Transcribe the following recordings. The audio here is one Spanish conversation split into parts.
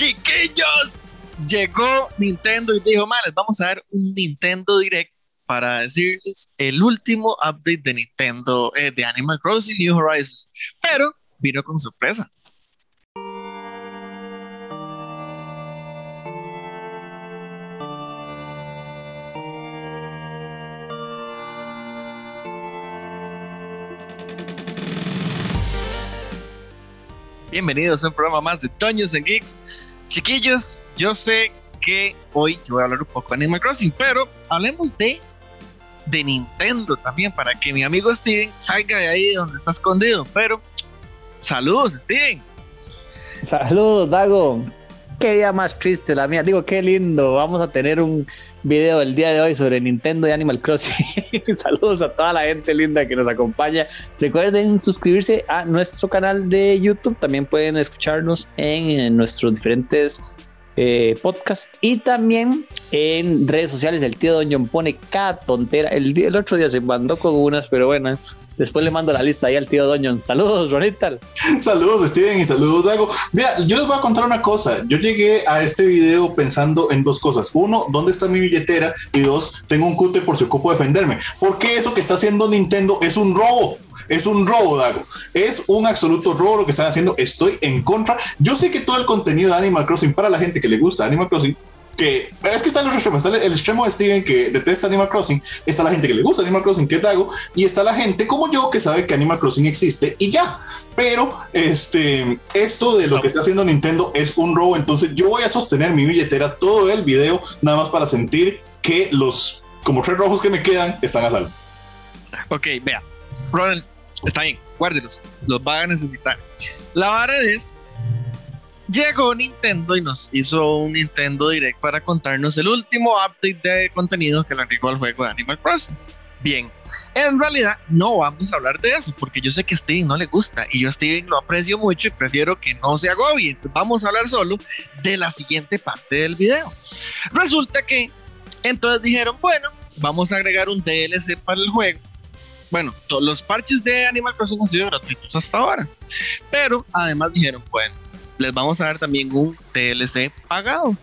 Chiquillos, llegó Nintendo y dijo, les vamos a dar un Nintendo Direct para decirles el último update de Nintendo eh, de Animal Crossing New Horizons. Pero vino con sorpresa. Bienvenidos a un programa más de Toños and Geeks. Chiquillos, yo sé que hoy yo voy a hablar un poco de Animal Crossing, pero hablemos de, de Nintendo también, para que mi amigo Steven salga de ahí donde está escondido. Pero, saludos, Steven. Saludos, Dago. Qué día más triste la mía. Digo, qué lindo. Vamos a tener un video el día de hoy sobre Nintendo y Animal Crossing. Saludos a toda la gente linda que nos acompaña. Recuerden suscribirse a nuestro canal de YouTube. También pueden escucharnos en, nuestros diferentes eh, podcasts y también en redes sociales. El tío Don John pone cada tontera. El, el otro día se mandó con unas, pero bueno, Después le mando la lista ahí al tío Doño. Saludos, Ronita. Saludos, Steven, y saludos, Dago. Mira, yo les voy a contar una cosa. Yo llegué a este video pensando en dos cosas. Uno, ¿dónde está mi billetera? Y dos, tengo un cúter por si ocupo defenderme. Porque eso que está haciendo Nintendo es un robo. Es un robo, Dago. Es un absoluto robo lo que están haciendo. Estoy en contra. Yo sé que todo el contenido de Animal Crossing, para la gente que le gusta Animal Crossing, que es que están los extremos. Está el, extremo de Steven que detesta Animal Crossing, está la gente que le gusta Animal Crossing, que es Dago, y está la gente como yo que sabe que Animal Crossing existe y ya. Pero este, esto de lo que está haciendo Nintendo es un robo. Entonces yo voy a sostener mi billetera todo el video, nada más para sentir que los como tres rojos que me quedan están a salvo. Ok, vea, Ronald, está bien, guárdelos, los va a necesitar. La vara es llegó Nintendo y nos hizo un Nintendo Direct para contarnos el último update de contenido que le agregó al juego de Animal Crossing. Bien, en realidad no vamos a hablar de eso porque yo sé que a Steven no le gusta y yo a Steven lo aprecio mucho y prefiero que no se agobie. vamos a hablar solo de la siguiente parte del video. Resulta que entonces dijeron, bueno, vamos a agregar un DLC para el juego. Bueno, todos los parches de Animal Crossing han sido gratuitos hasta ahora, pero además dijeron, bueno, les vamos a dar también un TLC pagado.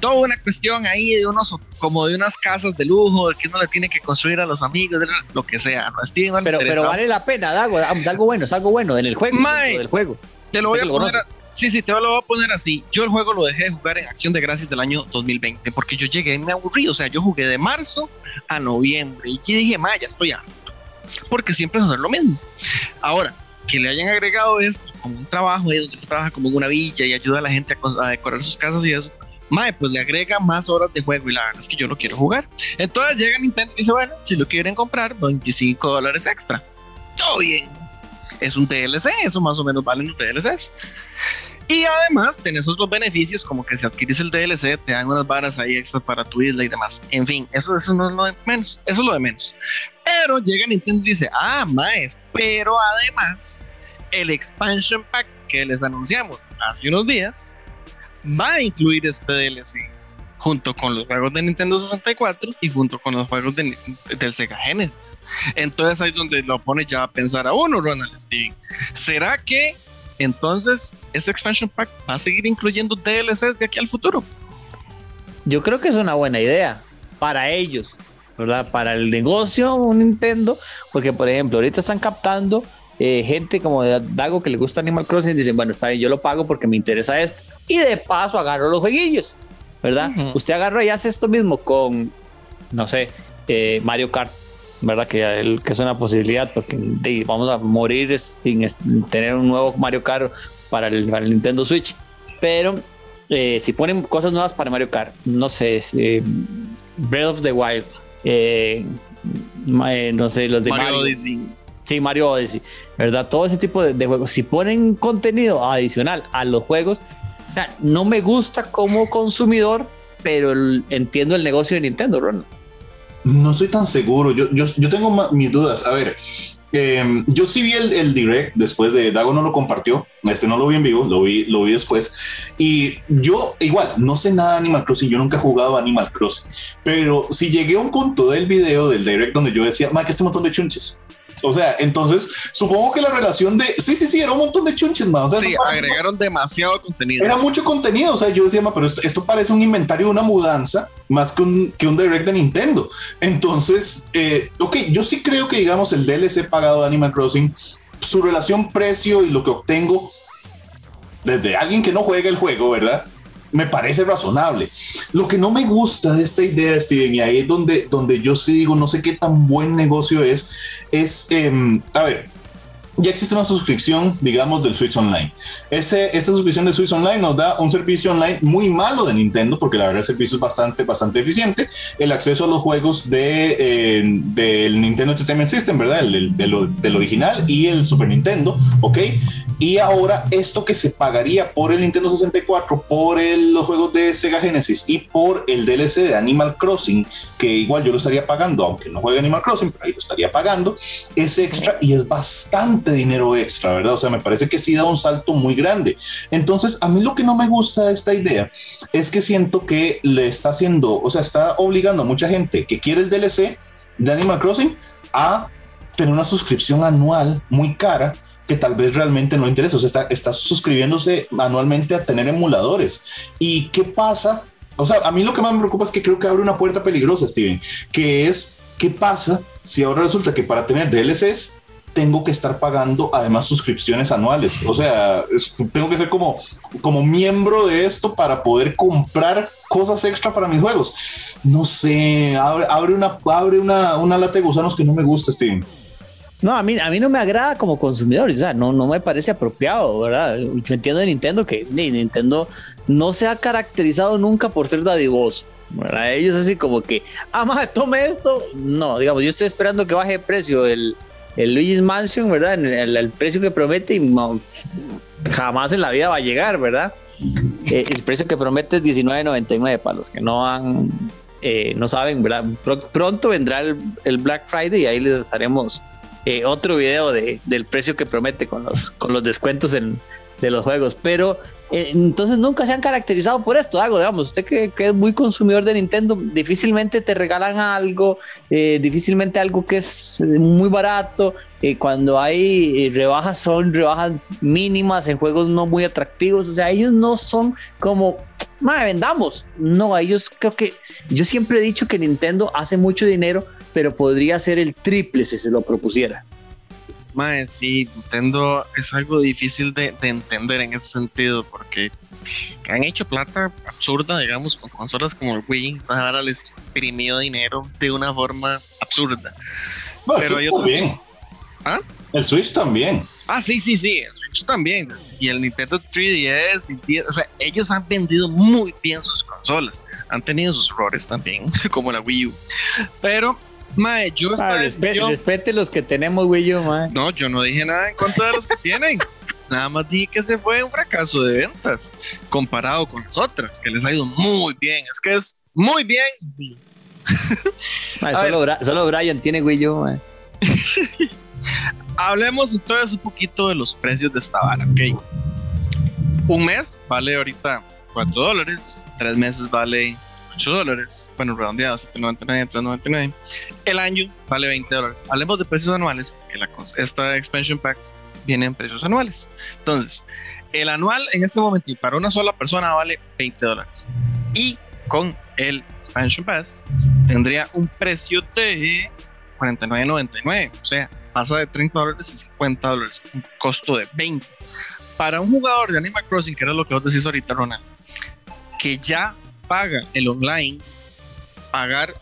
Toda una cuestión ahí de unos, como de unas casas de lujo, de que uno le tiene que construir a los amigos, lo que sea. ¿no? pero, pero vale la pena, Dago, algo bueno, es algo bueno en el juego. del juego. Te lo voy a poner. sí, sí, te lo voy a poner así. Yo el juego lo dejé de jugar en Acción de Gracias del año 2020 porque yo llegué y me aburrí. O sea, yo jugué de marzo a noviembre y dije, ma, ya estoy harto. Porque siempre es hacer lo mismo. Ahora, que le hayan agregado es como un trabajo ahí donde trabaja como en una villa y ayuda a la gente a, decorar sus casas y eso. Mae, pues le agrega más horas de juego y la verdad es que yo lo quiero jugar. Entonces llega Nintendo y dice, bueno, si lo quieren comprar, 25 dólares extra. Todo bien. Es un DLC, eso más o menos valen los DLCs. Y además tenés otros beneficios como que si adquieres el DLC te dan unas varas ahí extras para tu isla y demás. En fin, eso, eso no es lo de menos. Eso es lo de menos. Pero llega Nintendo y dice, ah, más, pero además el expansion pack que les anunciamos hace unos días va a incluir este DLC junto con los juegos de Nintendo 64 y junto con los juegos del Sega Genesis. Entonces ahí es donde lo pone ya a pensar a uno, Ronald Steven. ¿Será que entonces ese expansion pack va a seguir incluyendo DLCs de aquí al futuro? Yo creo que es una buena idea para ellos. ¿verdad? Para el negocio, un Nintendo, porque por ejemplo, ahorita están captando eh, gente como de Dago que le gusta Animal Crossing y dicen, bueno, está bien, yo lo pago porque me interesa esto. Y de paso agarro los jueguillos, ¿verdad? Usted agarra y hace esto mismo con, no sé, eh, Mario Kart, ¿verdad? Que, que es una posibilidad porque vamos a morir sin tener un nuevo Mario Kart para el, Nintendo Switch. Pero eh, si ponen cosas nuevas para Mario Kart, no sé, Breath of the Wild, eh, eh, no sé, los de Mario, Odyssey. Sí, Mario Odyssey, ¿verdad? Todo ese tipo de, juegos. Si ponen contenido adicional a los juegos, o sea, no me gusta como consumidor, pero entiendo el negocio de Nintendo, Ron. No estoy tan seguro. Yo, yo, yo tengo mis dudas. A ver, Em, yo sí vi el, direct después de Dago no lo compartió, este no lo vi en vivo, lo vi, lo vi después. Y yo igual no sé nada de Animal Crossing, yo nunca he jugado Animal Crossing, pero si llegué a un punto del video del direct donde yo decía, que este montón de chunches. O sea, entonces supongo que la relación de. Sí, sí, sí, era un montón de chunches, man. O sea, Sí, parece- agregaron demasiado contenido. Era mucho contenido, o sea, yo decía, "Ma, pero esto, esto parece un inventario de una mudanza más que un, que un direct de Nintendo. Entonces, eh, ok, yo sí creo que, digamos, el DLC pagado de Animal Crossing, su relación precio y lo que obtengo desde alguien que no juega el juego, ¿verdad? Me parece razonable. Lo que no me gusta de esta idea, Steven, y ahí es donde, donde yo sí digo, no sé qué tan buen negocio es, es, em, a ver, ya existe una suscripción, digamos, del Switch Online. Ese, esta suscripción de Switch Online nos da un servicio online muy malo de Nintendo, porque la verdad el servicio es bastante, bastante eficiente. El acceso a los juegos de, eh, del Nintendo Entertainment System, ¿verdad? El, el- del, del original y el Super Nintendo, ¿ok? Y ahora esto que se pagaría por el Nintendo 64, por el- los juegos de Sega Genesis y por el DLC de Animal Crossing, que igual yo lo estaría pagando, aunque no juegue Animal Crossing, pero ahí lo estaría pagando, es extra y es bastante dinero extra, ¿verdad? O sea, me parece que sí da un salto muy grande. Entonces, a mí lo que no me gusta de esta idea es que siento que le está haciendo, o sea, está obligando a mucha gente que quiere el DLC de Animal Crossing a tener una suscripción anual muy cara que tal vez realmente no interesa. O sea, está, suscribiéndose anualmente a tener emuladores. ¿Y qué pasa? O sea, a mí lo que más me preocupa es que creo que abre una puerta peligrosa, Steven, que es, ¿qué pasa si ahora resulta que para tener DLCs tengo que estar pagando además suscripciones anuales? O sea, tengo que ser como, como miembro de esto para poder comprar cosas extra para mis juegos. No sé, abre, abre, una, abre una, una lata de gusanos que no me gusta, Steven. No, a mí, a mí no me agrada como consumidor, o sea, no, no me parece apropiado, ¿verdad? Yo entiendo de Nintendo que ni Nintendo no se ha caracterizado nunca por ser dadivoso, ¿verdad? Ellos así como que, ah, madre, tome esto. No, digamos, yo estoy esperando que baje de precio el, el Luigi's Mansion, ¿verdad? El, precio que promete y no, jamás en la vida va a llegar, ¿verdad? Eh, el precio que promete es 19.99 para los que no han, eh, no saben, ¿verdad? Pro- pronto vendrá el, el Black Friday y ahí les haremos eh, otro video de, del precio que promete con los, con los descuentos en, de los juegos. Pero eh, entonces nunca se han caracterizado por esto. Algo, digamos, usted que, es muy consumidor de Nintendo, difícilmente te regalan algo, eh, difícilmente algo que es eh, muy barato. cuando hay rebajas, son rebajas mínimas en juegos no muy atractivos. O sea, ellos no son como. Madre, vendamos. No, ellos creo que. Yo siempre he dicho que Nintendo hace mucho dinero, pero podría ser el triple si se lo propusiera. Mae, sí, Nintendo es algo difícil de, de entender en ese sentido, porque han hecho plata absurda, digamos, con consolas como el Wii. O sea, ahora les imprimió dinero de una forma absurda. Bueno, Pero el hay Switch otros- también. ¿Ah? El Switch también. Ah, sí, sí, sí, el Switch también. Y el Nintendo 3DS, y 10, o sea, ellos han vendido muy bien sus consolas. Han tenido sus errores también, como la Wii U. Pero, mae, yo esta Ah, respe- decisión- respete los que tenemos, güey, yo. No, yo no dije nada en contra de los que tienen. Nada más dije que se fue un fracaso de ventas comparado con las otras, que les ha ido muy bien. Es que es muy bien. Solo, Bra- solo Brian tiene, güey, yo. Hablemos entonces un poquito de los precios de esta vara, ok. Un mes vale ahorita 4 dólares, tres meses vale 8 dólares, bueno, redondeado, 7.99, 3.99. El año vale 20 dólares. Hablemos de precios anuales, porque la, esta expansion packs viene en precios anuales. Entonces, el anual en este momento y para una sola persona vale 20 dólares. Y con el expansion pass tendría un precio de 49.99, o sea, pasa de 30 dólares a 50 dólares, un costo de 20. Para un jugador de Animal Crossing, que era lo que vos decís ahorita, Ronald, que ya paga el online, pagar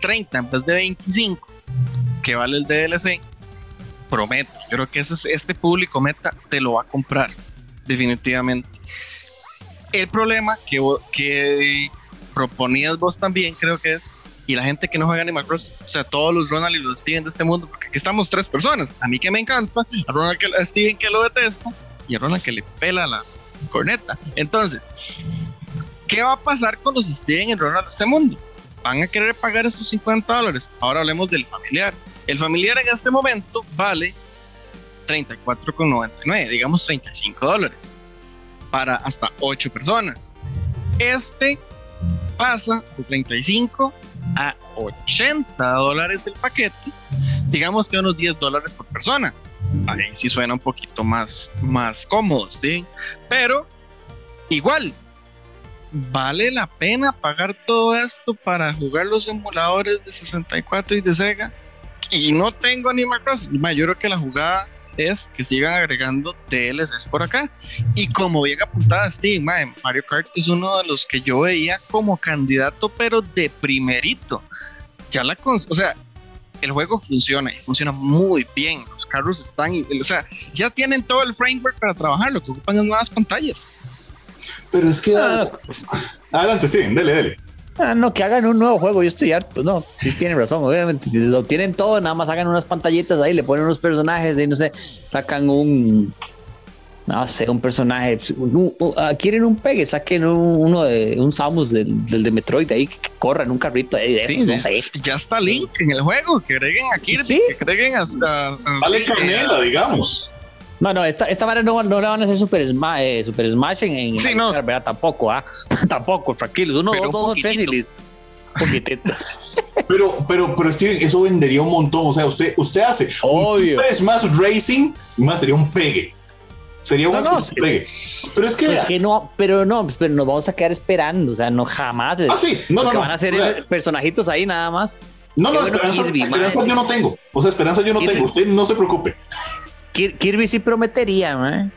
30 en vez de 25, que vale el DLC, prometo, yo creo que ese es- este público meta te lo va a comprar, definitivamente. El problema que, que proponías vos también, creo que es y la gente que no juega Animal Crossing, o sea, todos los Ronald y los Steven de este mundo, porque aquí estamos tres personas, a mí que me encanta, a Ronald que, a Steven que lo detesta y a Ronald que le pela la corneta. Entonces, ¿qué va a pasar los Steven y Ronald de este mundo? Van a querer pagar estos 50 dólares. Ahora hablemos del familiar. El familiar en este momento vale 34,99, digamos 35 dólares para hasta 8 personas. Este pasa de 35 a 80 dólares el paquete digamos que unos 10 dólares por persona. Ahí sí suena un poquito más, más cómodo, ¿sí? Pero igual, ¿vale la pena pagar todo esto para jugar los emuladores de 64 y de Sega? Y no tengo Animal Crossing. Yo creo que la jugada es que sigan agregando DLCs por acá. Y como bien apuntada Steve, Mario Kart es uno de los que yo veía como candidato, pero de primerito. Ya la, o sea, el juego funciona y funciona muy bien. Los carros están, o sea, ya tienen todo el framework para trabajar, lo que ocupan es nuevas pantallas. Pero es que. Ah, adelante, Steven, dele, dele. Ah, no, que hagan un nuevo juego, yo estoy harto. No, sí tienen razón, obviamente. Si lo tienen todo, nada más hagan unas pantallitas ahí, le ponen unos personajes y no sé, sacan un. No sé, un personaje. Ah, quieren un pegue, saquen uno de un Samus del, de Metroid ahí que, corra en un carrito. Ahí, no sé. Ya está Link en el juego, que agreguen aquí, ¿Sí? que agreguen hasta. vale canela, digamos. No, no, esta, esta vara no, no la van a hacer Super, eh, super Smash en, en sí, no. ¿verdad? Tampoco, ¿ah? Tampoco, tranquilos. Uno, dos, dos o tres y listo. pero, pero, pero Steven, eso vendería un montón. O sea, usted, usted hace Obvio. un Smash Racing más sería un pegue. Sería un no, pegue. Pero es que. Pero, que no, pero no, pero nos vamos a quedar esperando. O sea, no jamás. Ah, sí, no, no, no. Van a ser personajitos ahí nada más. No, no, esperanza, esperanza yo no tengo. O sea, esperanza yo no tengo. Usted no se preocupe. Kirby sí prometería, ¿eh?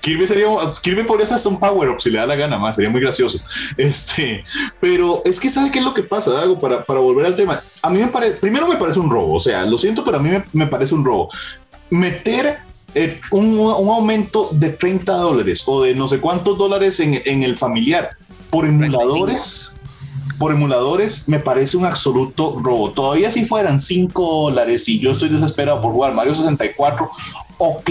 Kirby sería Kirby podría ser hasta un power up si le da la gana más, sería muy gracioso. Este, pero es que sabe qué es lo que pasa, algo para, para volver al tema. A mí me parece, primero me parece un robo, o sea, lo siento, pero a mí me, parece un robo. Meter eh, un, un, aumento de 30 dólares o de no sé cuántos dólares en, en el familiar por emuladores por emuladores me parece un absoluto robo. Todavía si fueran 5 dólares y yo estoy desesperado por jugar Mario 64, ok,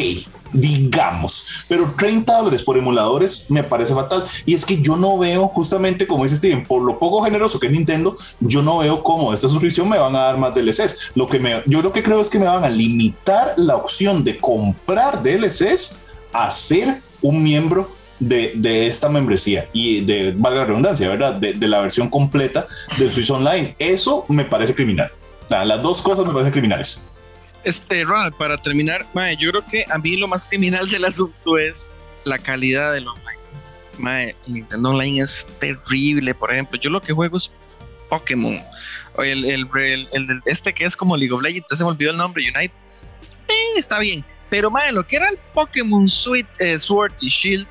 digamos, pero 30 dólares por emuladores me parece fatal. Y es que yo no veo, justamente como dice Steven, por lo poco generoso que es Nintendo, yo no veo cómo esta suscripción me van a dar más DLCs. Lo que me, yo lo que creo es que me van a limitar la opción de comprar DLCs a ser un miembro de, esta membresía y de, valga la redundancia, ¿verdad? De, la versión completa del Swiss Online. Eso me parece criminal. Las dos cosas me parecen criminales. Este, Ronald, para terminar, yo creo que a mí lo más criminal del asunto es la calidad del online. Mae, Nintendo Online es terrible. Por ejemplo, yo lo que juego es Pokémon. O el, el, el, este que es como League of Legends, se me olvidó el nombre, Unite. Eh, está bien. Pero, mae, lo que era el Pokémon Suite, eh, Sword y Shield,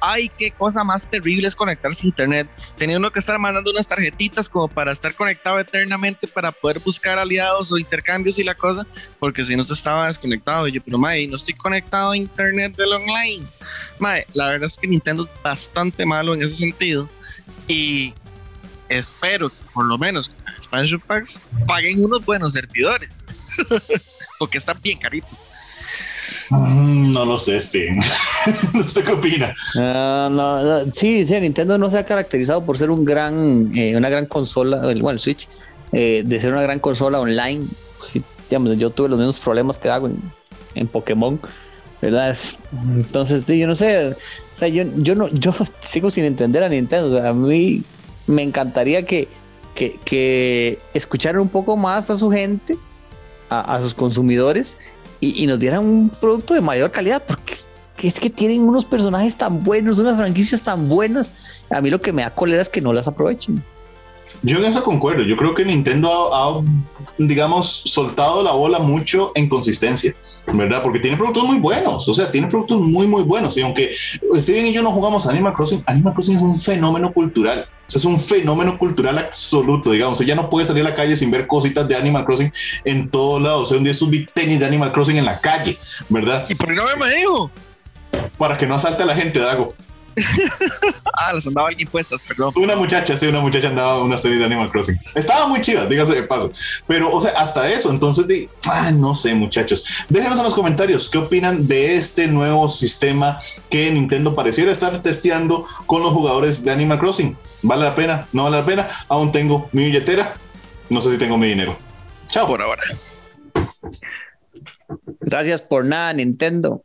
ay, qué cosa más terrible es conectarse a internet. Tenía uno que estar mandando unas tarjetitas como para estar conectado eternamente para poder buscar aliados o intercambios y la cosa, porque si no se estaba desconectado. Yo, pero mae, no estoy conectado a internet del online. Mae, la verdad es que Nintendo es bastante malo en ese sentido. Y espero que por lo menos expansion packs paguen unos buenos servidores. porque están bien caritos. Mm, no lo sé, Steven. ¿Usted qué opina? no, sí, sí, Nintendo no se ha caracterizado por ser un gran, eh, una gran consola, bueno, el Switch, eh, de ser una gran consola online. yo tuve los mismos problemas que hago en, Pokémon, ¿verdad? Entonces, yo no sé, o sea, yo, no, yo sigo sin entender a Nintendo, o sea, a mí me encantaría que, escucharan un poco más a su gente, a sus consumidores y, nos dieran un producto de mayor calidad, porque es que tienen unos personajes tan buenos, unas franquicias tan buenas. A mí lo que me da cólera es que no las aprovechen. Yo en eso concuerdo. Yo creo que Nintendo ha, digamos, soltado la bola mucho en consistencia, ¿verdad? Porque tiene productos muy buenos. O sea, tiene productos muy, muy buenos. Y aunque Steven y yo no jugamos Animal Crossing, Animal Crossing es un fenómeno cultural. es un fenómeno cultural absoluto, digamos. ya no puede salir a la calle sin ver cositas de Animal Crossing en todos lados. O sea, un día vi tenis de Animal Crossing en la calle, ¿verdad? ¿Y por qué no me manejo? Para que no asalte a la gente, Dago. Ah, las andaba alguien puestas, perdón. Una muchacha, sí, una muchacha andaba una serie de Animal Crossing. Estaba muy chida, dígase de paso. Pero, o sea, hasta eso, entonces, de, ah, no sé, muchachos. Déjenos en los comentarios qué opinan de este nuevo sistema que Nintendo pareciera estar testeando con los jugadores de Animal Crossing. ¿Vale la pena? ¿No vale la pena? Aún tengo mi billetera. No sé si tengo mi dinero. Chao. Por ahora. Gracias por nada, Nintendo.